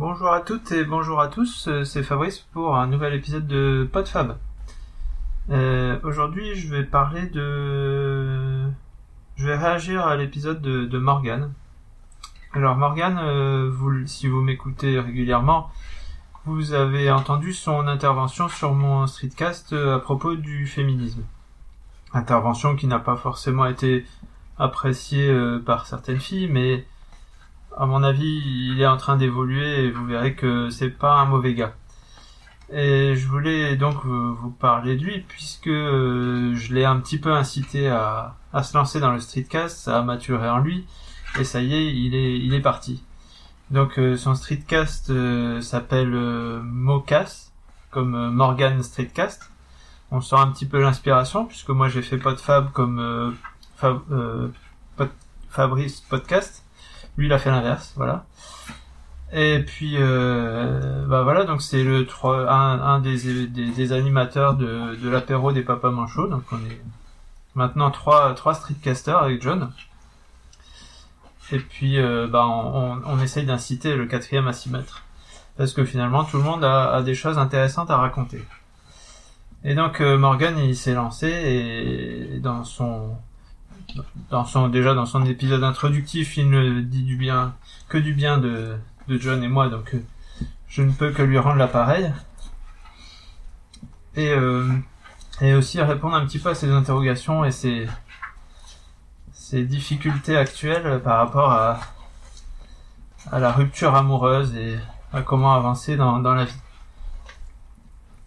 Bonjour à toutes et bonjour à tous, euh, c'est Fabrice pour un nouvel épisode de PodFab. Euh, Aujourd'hui, je vais parler de... Je vais réagir à l'épisode de, de Morgane. Alors Morgane, euh, si vous m'écoutez régulièrement, vous avez entendu son intervention sur mon streetcast à propos du féminisme. Intervention qui n'a pas forcément été appréciée par certaines filles, mais à mon avis, il est en train d'évoluer et vous verrez que c'est pas un mauvais gars. Et je voulais donc vous parler de lui puisque euh, je l'ai un petit peu incité à, se lancer dans le streetcast, ça a maturé en lui et ça y est, il est, il est parti. Donc euh, son streetcast euh, s'appelle Mocas, comme Morgan Streetcast. On sent un petit peu l'inspiration puisque moi j'ai fait PodFab comme Fab- euh, Fabrice Podcast. Lui il a fait l'inverse, voilà. Et puis euh, bah voilà donc c'est le trois- un, un des, des, des animateurs de, de l'apéro des papas manchots donc on est maintenant trois trois streetcasters avec John. Et puis, euh, bah, on, on, on essaye d'inciter le quatrième à s'y mettre. Parce que finalement, tout le monde a, a des choses intéressantes à raconter. Et donc, euh, Morgan, il s'est lancé et dans son, dans son, déjà dans son épisode introductif, il ne dit du bien, que du bien de, de John et moi, donc euh, je ne peux que lui rendre l'appareil. Et, euh, et aussi répondre un petit peu à ses interrogations et ses, ces difficultés actuelles par rapport à, à la rupture amoureuse et à comment avancer dans, dans la vie.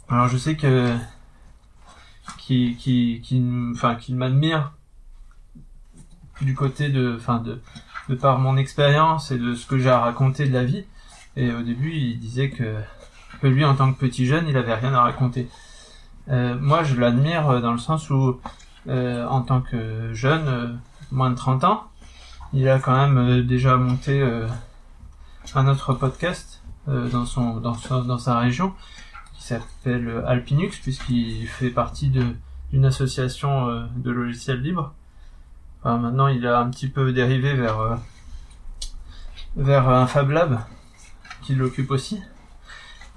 Alors je sais que qui qui qui enfin qu'il m'admire du côté de enfin de de par mon expérience et de ce que j'ai à raconter de la vie et au début il disait que que lui en tant que petit jeune il avait rien à raconter. Euh, moi je l'admire dans le sens où euh, en tant que jeune euh, moins de 30 ans. Il a quand même déjà monté un autre podcast dans son dans dans sa région qui s'appelle Alpinux puisqu'il fait partie d'une association de logiciels libres. Maintenant, il a un petit peu dérivé vers euh, vers un Fab Lab qui l'occupe aussi.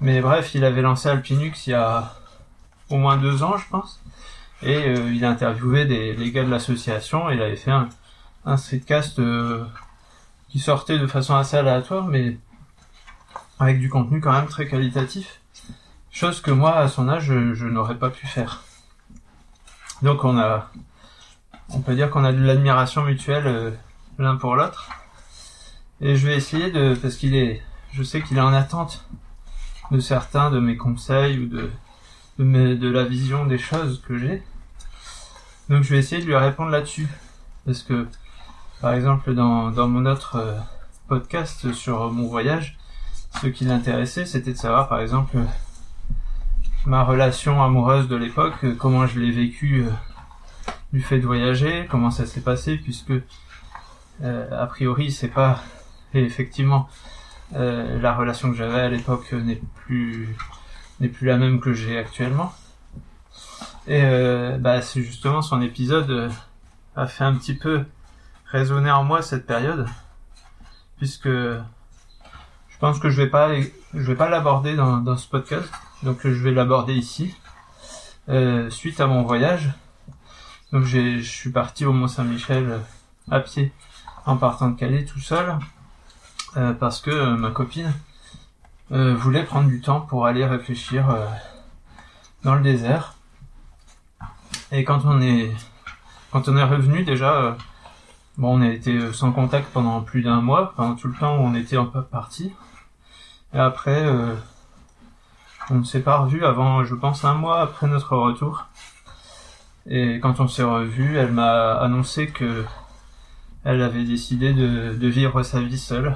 Mais bref, il avait lancé Alpinux il y a au moins deux ans, je pense. Et euh, il a interviewé des, les gars de l'association il avait fait un, un streetcast euh, qui sortait de façon assez aléatoire, mais avec du contenu quand même très qualitatif. Chose que moi, à son âge, je, je n'aurais pas pu faire. Donc on a, on peut dire qu'on a de l'admiration mutuelle euh, l'un pour l'autre. Et je vais essayer de, parce qu'il est, je sais qu'il est en attente de certains de mes conseils ou de, de, la vision des choses que j'ai. Donc je vais essayer de lui répondre là-dessus. Parce que, par exemple, dans, dans mon autre euh, podcast sur mon voyage, ce qui l'intéressait, c'était de savoir, par exemple, ma relation amoureuse de l'époque, euh, comment je l'ai vécu euh, du fait de voyager, comment ça s'est passé, puisque, euh, a priori, c'est pas... Et effectivement, euh, la relation que j'avais à l'époque n'est plus n'est plus la même que j'ai actuellement. Et euh, bah, c'est justement son épisode a fait un petit peu résonner en moi cette période, puisque je pense que je vais pas vais pas l'aborder dans, dans ce podcast, donc je vais l'aborder ici suite à mon voyage. Donc je suis parti au Mont Saint-Michel euh, à pied en partant de Calais tout seul euh, parce que euh, ma copine euh, voulait prendre du temps pour aller réfléchir euh, dans le désert. Et quand on est quand on est revenu déjà, bon, on a été sans contact pendant plus d'un mois, pendant tout le temps où on était en parti. Et après, on ne s'est pas revu avant, je pense, un mois après notre retour. Et quand on s'est revu, elle m'a annoncé que elle avait décidé de, vivre sa vie seule.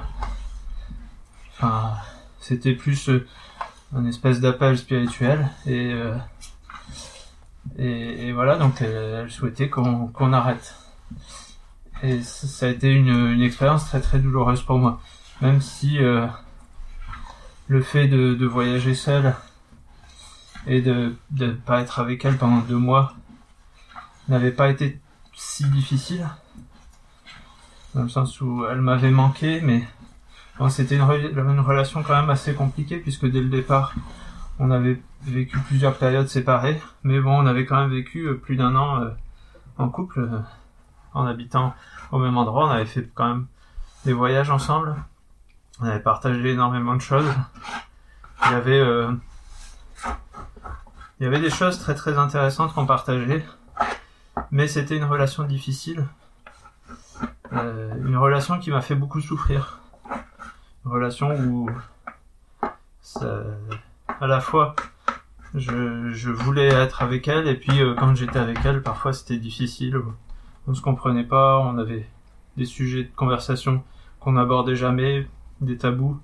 Enfin, c'était plus euh, un espèce d'appel spirituel et, euh, et voilà donc elle, souhaitait qu'on arrête et ça, a été une, expérience très très douloureuse pour moi même si euh, le fait de, de voyager seul et de de pas être avec elle pendant deux mois n'avait pas été si difficile dans le sens où elle m'avait manqué mais Bon, c'était une, relation quand même assez compliquée puisque dès le départ, on avait vécu plusieurs périodes séparées, mais bon, on avait quand même vécu euh, plus d'un an euh, en couple, euh, en habitant au même endroit. On avait fait quand même des voyages ensemble. On avait partagé énormément de choses. Il y avait des choses très très intéressantes qu'on partageait, mais c'était une relation difficile, une relation qui m'a fait beaucoup souffrir, une relation où à la fois je, voulais être avec elle et puis euh, quand j'étais avec elle parfois c'était difficile. On se comprenait pas on avait des sujets de conversation qu'on n'abordait jamais des tabous.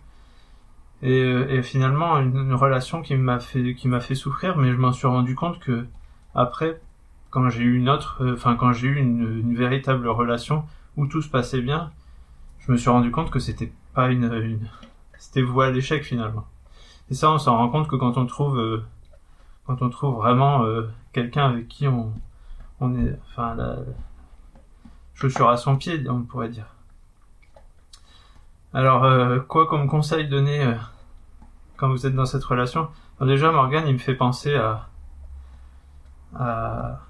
Et, euh, finalement une, relation qui m'a fait qui m'a fait souffrir mais je m'en suis rendu compte que après quand j'ai eu une autre euh, enfin quand j'ai eu une, une, véritable relation où tout se passait bien je me suis rendu compte que c'était pas une, une c'était voué à l'échec finalement et ça, on s'en rend compte que quand on trouve, euh, quand on trouve vraiment euh, quelqu'un avec qui on, on est, enfin, la chaussure à son pied, on pourrait dire. Alors, euh, quoi comme conseil donner quand vous êtes dans cette relation? Déjà, Morgan, il me fait penser à, à,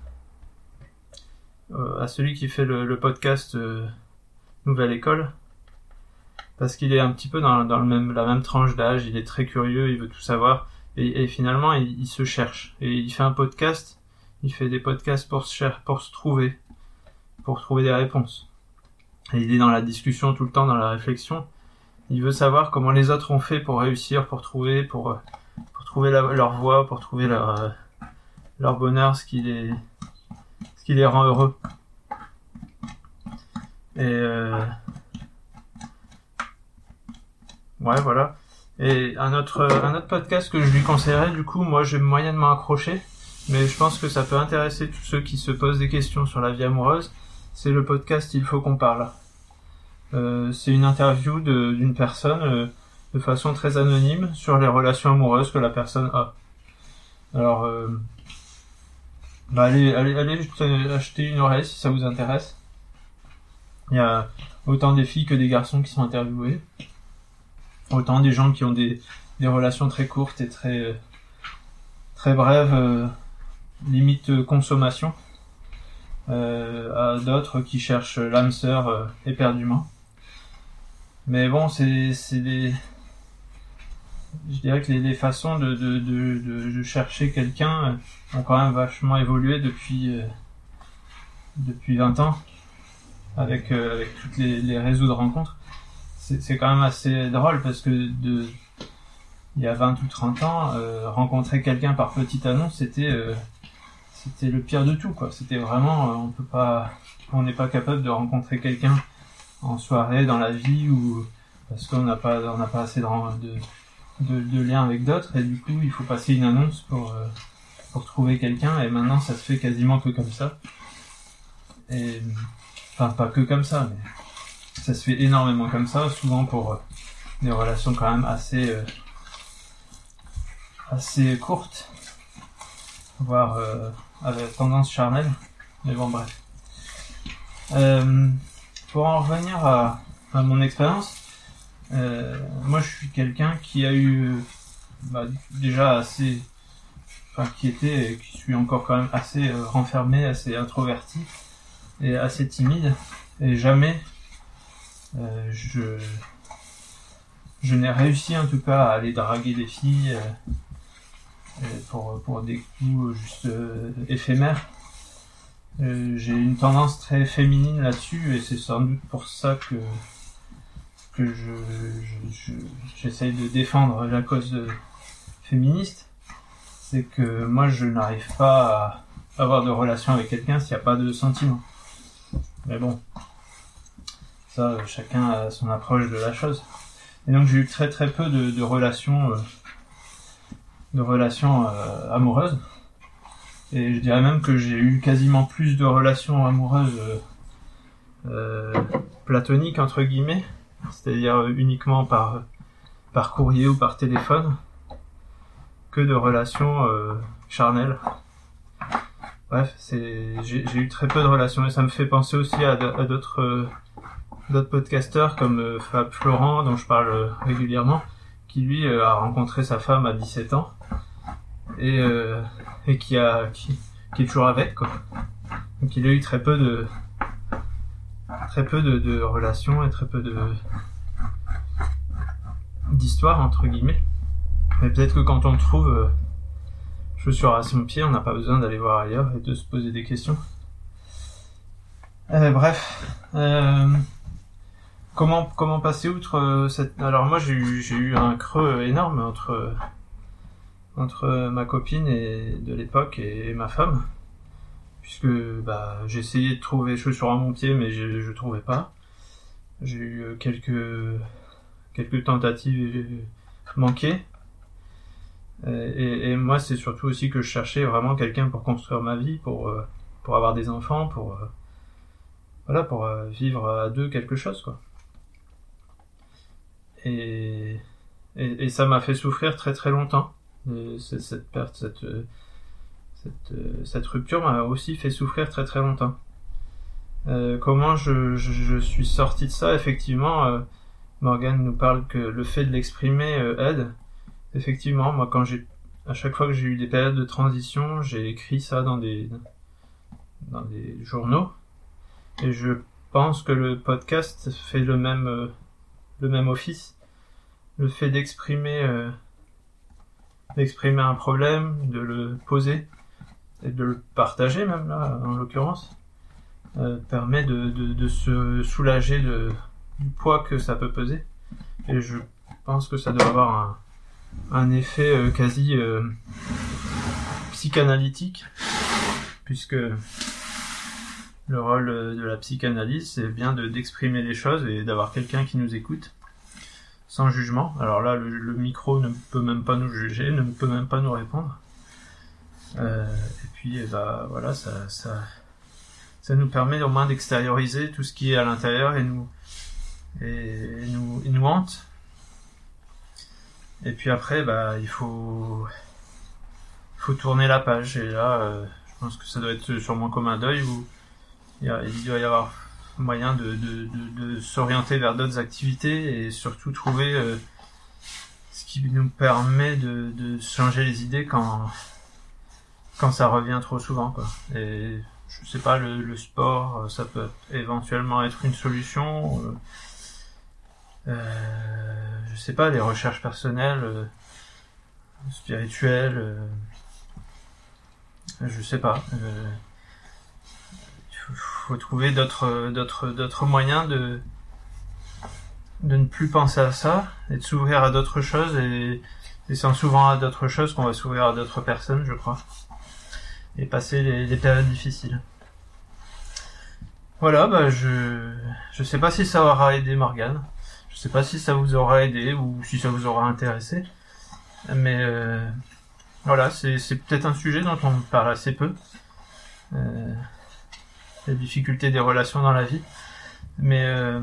à celui qui fait le, le podcast Nouvelle École parce qu'il est un petit peu dans, dans le même, la même tranche d'âge, il est très curieux, il veut tout savoir, et, et finalement il, il, se cherche. Et il fait un podcast, il fait des podcasts pour se, pour se trouver, pour trouver des réponses. Et il est dans la discussion tout le temps, dans la réflexion. Il veut savoir comment les autres ont fait pour réussir, pour trouver, pour, pour trouver leur voie, pour trouver leur, leur bonheur, ce qui les, qui les rend heureux. Et euh, Ouais, voilà. Et un autre, un autre podcast que je lui conseillerais, du coup, moi j'ai moyennement accroché, mais je pense que ça peut intéresser tous ceux qui se posent des questions sur la vie amoureuse, c'est le podcast Il faut qu'on parle. Euh, c'est une interview d'une personne euh, de façon très anonyme sur les relations amoureuses que la personne a. Alors, bah allez, allez, allez acheter une oreille si ça vous intéresse. Il y a autant des filles que des garçons qui sont interviewés. Autant des gens qui ont des, des relations très courtes et très, très brèves, euh, limite consommation, euh, à d'autres qui cherchent l'âme sœur euh, éperdument. Mais bon, c'est des je dirais que les, façons de, de, de, de chercher quelqu'un ont quand même vachement évolué depuis depuis 20 ans avec avec toutes les, réseaux de rencontres c'est quand même assez drôle parce que de il y a 20 ou 30 ans, euh, rencontrer quelqu'un par petite annonce, c'était euh, c'était le pire de tout quoi. C'était vraiment euh, on peut pas on n'est pas capable de rencontrer quelqu'un en soirée dans la vie ou parce qu'on n'a pas on n'a pas assez de, de, liens avec d'autres et du coup il faut passer une annonce pour pour trouver quelqu'un et maintenant ça se fait quasiment que comme ça. Et enfin pas que comme ça mais ça se fait énormément comme ça, souvent pour euh, des relations quand même assez euh, assez courtes, voire euh, avec tendance charnelle. Mais bon, bref. pour en revenir à, à mon expérience, moi je suis quelqu'un qui a eu bah, déjà assez, enfin qui était, qui suis encore quand même assez renfermé, assez introverti et assez timide, et jamais euh, je n'ai réussi en tout cas à aller draguer des filles euh, euh, pour des coups juste éphémères. j'ai une tendance très féminine là-dessus et c'est sans doute pour ça que que je, j'essaye de défendre la cause féministe. C'est que moi je n'arrive pas à avoir de relation avec quelqu'un s'il n'y a pas de sentiment. Mais bon, chacun a son approche de la chose. Et donc j'ai eu très très peu de, relations, euh, de relations euh, amoureuses. Et je dirais même que j'ai eu quasiment plus de relations amoureuses euh, platoniques entre guillemets, c'est-à-dire uniquement par par courrier ou par téléphone, que de relations charnelles. Bref, j'ai eu très peu de relations et ça me fait penser aussi à d'autres d'autres podcasteurs comme Fab Florent, dont je parle régulièrement, qui lui a rencontré sa femme à 17 ans et, qui a est toujours avec. Donc il a eu très peu de très peu de, relations et très peu de d'histoire entre guillemets. Mais peut-être que quand on trouve euh, chaussures à son pied, on n'a pas besoin d'aller voir ailleurs et de se poser des questions. Euh, bref, euh, comment comment passer outre euh, cette Alors moi j'ai eu j'ai eu un creux énorme entre entre ma copine de l'époque et ma femme puisque bah, essayé de trouver chaussures à mon pied, mais je, je trouvais pas. J'ai eu euh, quelques quelques tentatives manquées. Et, et, moi, c'est surtout aussi que je cherchais vraiment quelqu'un pour construire ma vie, pour euh, pour avoir des enfants, pour euh, voilà, pour vivre à deux quelque chose, quoi. Et et, et ça m'a fait souffrir très très longtemps cette perte, cette cette, euh, cette rupture m'a aussi fait souffrir très très longtemps. Euh, comment je, je, suis sorti de ça? Effectivement, euh, Morgan nous parle que le fait de l'exprimer euh, aide. Effectivement, moi quand j'ai à chaque fois que j'ai eu des périodes de transition, j'ai écrit ça dans des dans des journaux et je pense que le podcast fait le même le même office. Le fait d'exprimer d'exprimer un problème, de le poser, et de le partager même là, en l'occurrence, euh, permet de, de, se soulager du poids que ça peut peser. Et je pense que ça doit avoir un, un effet euh, quasi euh, psychanalytique, puisque le rôle de la psychanalyse, c'est bien de d'exprimer les choses et d'avoir quelqu'un qui nous écoute sans jugement. Alors là, le, micro ne peut même pas nous juger, ne peut même pas nous répondre. Euh, et puis, bah, voilà, ça, ça, ça nous permet au moins d'extérioriser tout ce qui est à l'intérieur et nous, et, nous, et nous hante. Et puis après, bah, il faut, faut tourner la page. Et là, euh, je pense que ça doit être sûrement comme un deuil où il, doit y avoir moyen de, de, de, de s'orienter vers d'autres activités et surtout trouver euh, ce qui nous permet de, de changer les idées quand, quand ça revient trop souvent quoi. Et je sais pas le, sport euh, ça peut éventuellement être une solution. Euh, euh, je sais pas les recherches personnelles, euh, spirituelles. Euh, je sais pas. Il faut, faut, trouver d'autres d'autres d'autres moyens de de ne plus penser à ça et de s'ouvrir à d'autres choses et, et c'est en s'ouvrant à d'autres choses qu'on va s'ouvrir à d'autres personnes, je crois et passer les, périodes difficiles. Voilà, bah je je sais pas si ça aura aidé Morgane, je sais pas si ça vous aura aidé ou si ça vous aura intéressé, mais euh, voilà, c'est c'est peut-être un sujet dont on parle assez peu, euh, la difficulté des relations dans la vie, mais euh,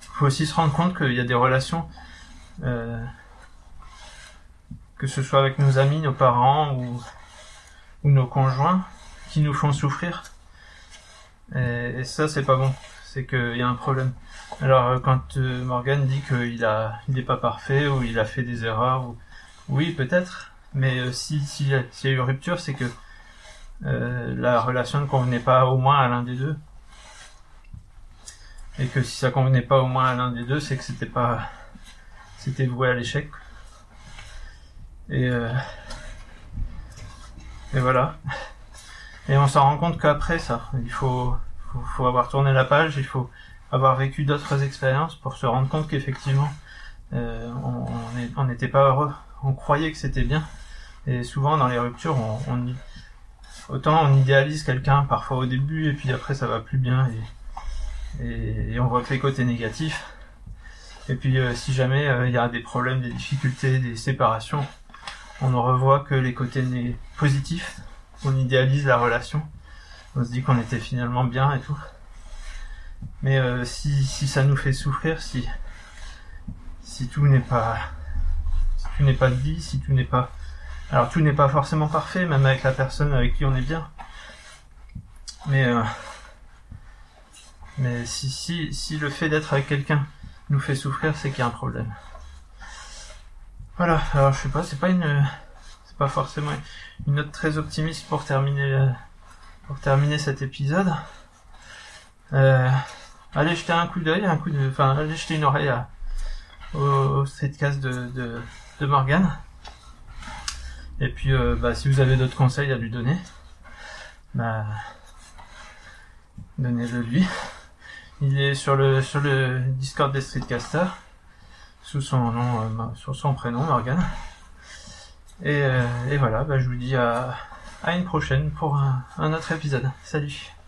faut aussi se rendre compte qu'il y a des relations euh, que ce soit avec nos amis, nos parents ou ou nos conjoints qui nous font souffrir. Et, ça, c'est pas bon. C'est qu'il y a un problème. Alors, euh, quand euh, Morgan dit qu'il a, il n'est pas parfait ou il a fait des erreurs, ou... oui, peut-être. Mais euh, si s'il y, a eu rupture, c'est que euh, la relation ne convenait pas au moins à l'un des deux. Et que si ça convenait pas au moins à l'un des deux, c'est que c'était pas, c'était voué à l'échec. Et et voilà. Et on s'en rend compte qu'après ça, il faut, faut, avoir tourné la page, il faut avoir vécu d'autres expériences pour se rendre compte qu'effectivement, euh, on n'était pas heureux. On croyait que c'était bien. Et souvent dans les ruptures, on, on autant on idéalise quelqu'un parfois au début et puis après ça va plus bien et, et, et on voit que les côtés négatifs. Et puis euh, si jamais euh, il y a des problèmes, des difficultés, des séparations, on ne revoit que les côtés positifs, on idéalise la relation, on se dit qu'on était finalement bien et tout. Mais euh, si, si ça nous fait souffrir, si, tout n'est pas si tout n'est pas dit, si tout n'est pas alors tout n'est pas forcément parfait, même avec la personne avec qui on est bien. Mais euh, si, si le fait d'être avec quelqu'un nous fait souffrir, c'est qu'il y a un problème. Voilà, alors je sais pas, c'est pas une, c'est pas forcément une note très optimiste pour terminer, euh, pour terminer cet épisode. Euh, allez jeter un coup d'œil, un coup de, enfin, allez jeter une oreille à, au, au streetcast de, de, de Morgan. Et puis, euh, bah, si vous avez d'autres conseils à lui donner, bah, donnez-le lui. Il est sur le sur le Discord des Streetcasters son nom, euh, sur son prénom Morgan. Et, euh, voilà, bah, je vous dis à, une prochaine pour un autre épisode. Salut